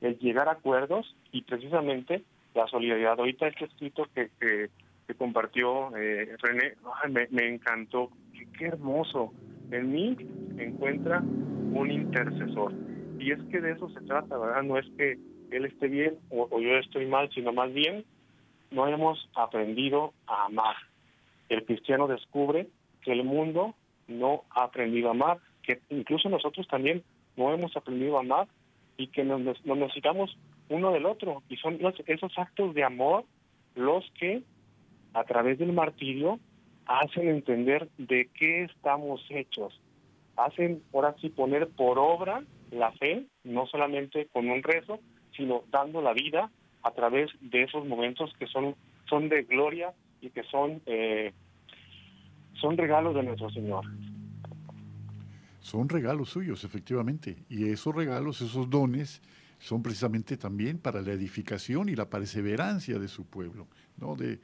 el llegar a acuerdos y precisamente la solidaridad. Ahorita este escrito que, que, compartió eh, René, me, encantó. Qué, hermoso. En mí encuentra un intercesor. Y es que de eso se trata, ¿verdad? No es que él esté bien o, o yo estoy mal, sino más bien no hemos aprendido a amar. El cristiano descubre que el mundo no ha aprendido a amar, que incluso nosotros también no hemos aprendido a amar y que nos, necesitamos uno del otro. Y son esos actos de amor los que, a través del martirio, hacen entender de qué estamos hechos. Hacen, ahora sí, poner por obra la fe, no solamente con un rezo, sino dando la vida a través de esos momentos que son, son de gloria y que son, eh, son regalos de nuestro Señor. Son regalos suyos, efectivamente. Y esos regalos, esos dones, son precisamente también para la edificación y la perseverancia de su pueblo, ¿no? de,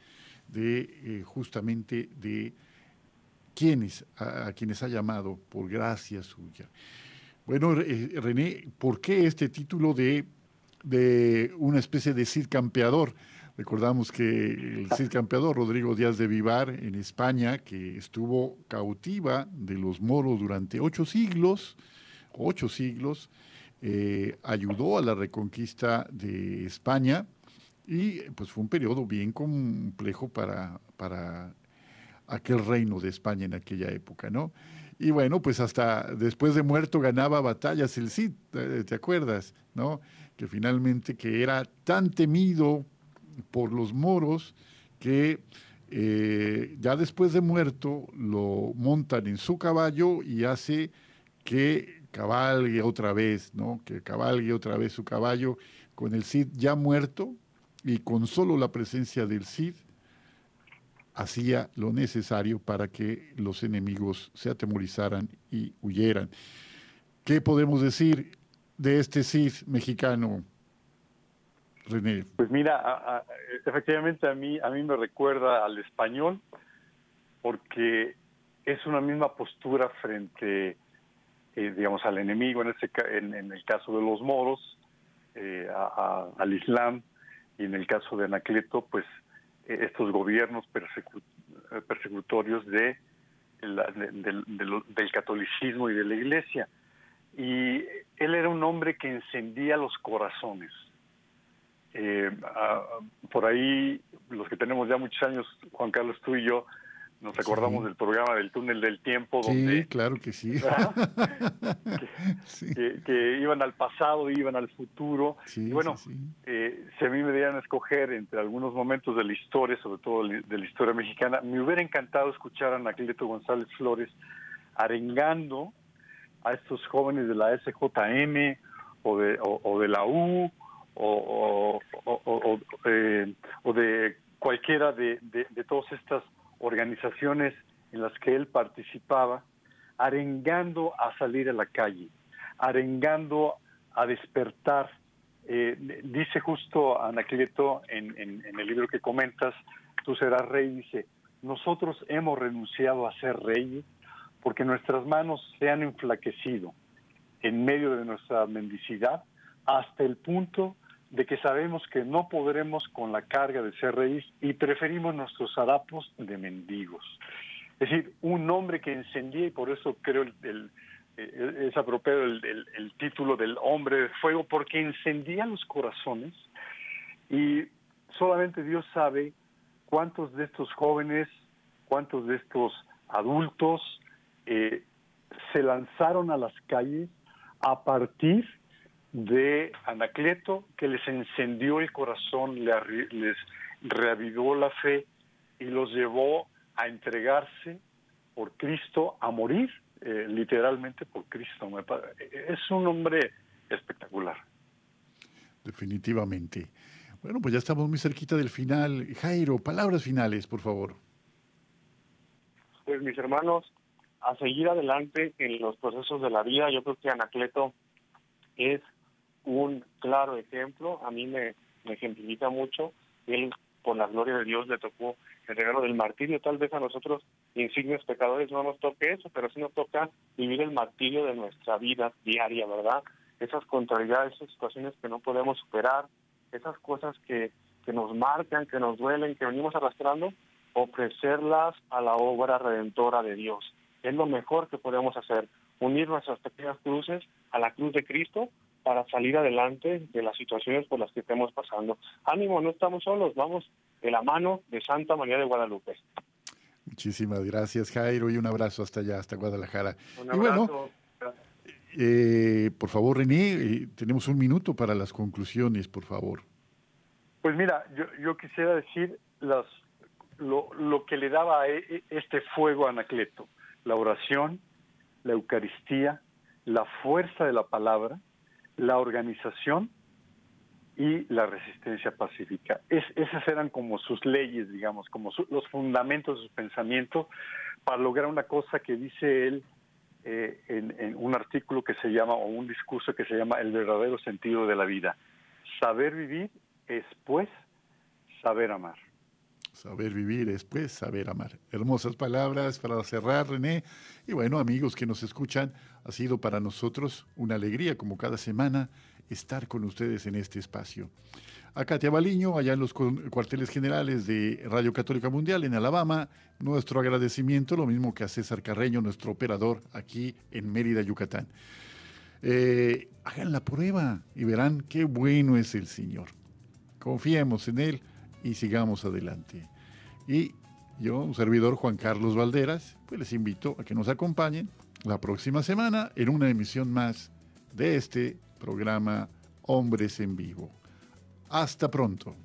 de eh, justamente de quienes, a, quienes ha llamado por gracia suya. Bueno, eh, René, ¿por qué este título de, de una especie de Cid Campeador? Recordamos que el Cid Campeador, Rodrigo Díaz de Vivar, en España, que estuvo cautiva de los moros durante ocho siglos, ocho siglos, eh, ayudó a la reconquista de España y pues fue un periodo bien complejo para, para aquel reino de España en aquella época, ¿no? Y bueno, pues hasta después de muerto ganaba batallas el Cid, ¿te acuerdas? ¿No? Que finalmente que era tan temido por los moros que eh, ya después de muerto lo montan en su caballo y hace que cabalgue otra vez, ¿no? Que cabalgue otra vez su caballo con el Cid ya muerto y con solo la presencia del Cid hacía lo necesario para que los enemigos se atemorizaran y huyeran. ¿Qué podemos decir de este Cid mexicano, Pues mira, efectivamente a mí, a mí me recuerda al español porque es una misma postura frente, eh, digamos, al enemigo, en, este, en, el caso de los moros, eh, al Islam, y en el caso de Anacleto, pues eh, estos gobiernos persecutorios de, del catolicismo y de la iglesia. Y él era un hombre que encendía los corazones. Por ahí, los que tenemos ya muchos años, Juan Carlos, tú y yo, nos acordamos del programa del túnel del tiempo, donde... Sí, claro que sí. que, iban al pasado, iban al futuro. y bueno, eh, si a mí me dieran a escoger entre algunos momentos de la historia, sobre todo de la historia mexicana, me hubiera encantado escuchar a Anacleto González Flores arengando a estos jóvenes de la SJM o de, o, de la U o, o, eh, de cualquiera de, de, de todas estas organizaciones en las que él participaba, arengando a salir a la calle, arengando a despertar. Eh, dice justo Anacleto en, en, el libro que comentas, Tú serás rey, dice, nosotros hemos renunciado a ser reyes porque nuestras manos se han enflaquecido en medio de nuestra mendicidad hasta el punto de que sabemos que no podremos con la carga de ser reyes y preferimos nuestros harapos de mendigos. Es decir, un hombre que encendía, y por eso creo el, es apropiado el, el, título del hombre de fuego, porque encendía los corazones y solamente Dios sabe cuántos de estos jóvenes, cuántos de estos adultos eh, se lanzaron a las calles a partir de Anacleto que les encendió el corazón, les reavivó la fe y los llevó a entregarse por Cristo, a morir eh, literalmente por Cristo. Es un hombre espectacular. Definitivamente. Bueno, pues ya estamos muy cerquita del final. Jairo, palabras finales, por favor. Pues mis hermanos, a seguir adelante en los procesos de la vida. Yo creo que Anacleto es un claro ejemplo, a mí me, ejemplifica mucho, él por la gloria de Dios le tocó el regalo del martirio, tal vez a nosotros, insignes pecadores, no nos toque eso, pero sí nos toca vivir el martirio de nuestra vida diaria, ¿verdad? Esas contrariedades, esas situaciones que no podemos superar, esas cosas que, que nos marcan, que nos duelen, que venimos arrastrando, ofrecerlas a la obra redentora de Dios. Es lo mejor que podemos hacer, unir nuestras pequeñas cruces a la cruz de Cristo para salir adelante de las situaciones por las que estemos pasando. Ánimo, no estamos solos, vamos de la mano de Santa María de Guadalupe. Muchísimas gracias, Jairo, y un abrazo hasta allá, hasta Guadalajara. Un abrazo. Y bueno, eh, por favor, René, eh, tenemos un minuto para las conclusiones, por favor. Pues mira, yo, yo quisiera decir las, lo, lo que le daba e, e, este fuego a Anacleto, la oración, la Eucaristía, la fuerza de la palabra, la organización y la resistencia pacífica. Es, esas eran como sus leyes, digamos, como los fundamentos de su pensamiento para lograr una cosa que dice él eh, en, un artículo que se llama, o un discurso que se llama El verdadero sentido de la vida. Saber vivir es, pues, saber amar. Saber vivir es, pues, saber amar. Hermosas palabras para cerrar, René. Y bueno, amigos que nos escuchan, ha sido para nosotros una alegría, como cada semana, estar con ustedes en este espacio. A Katia Baliño, allá en los cuarteles generales de Radio Católica Mundial en Alabama, nuestro agradecimiento, lo mismo que a César Carreño, nuestro operador aquí en Mérida, Yucatán. Eh, hagan la prueba y verán qué bueno es el Señor. Confiemos en Él y sigamos adelante. Y yo, un servidor Juan Carlos Valderas, pues les invito a que nos acompañen la próxima semana en una emisión más de este programa Hombres en Vivo. Hasta pronto.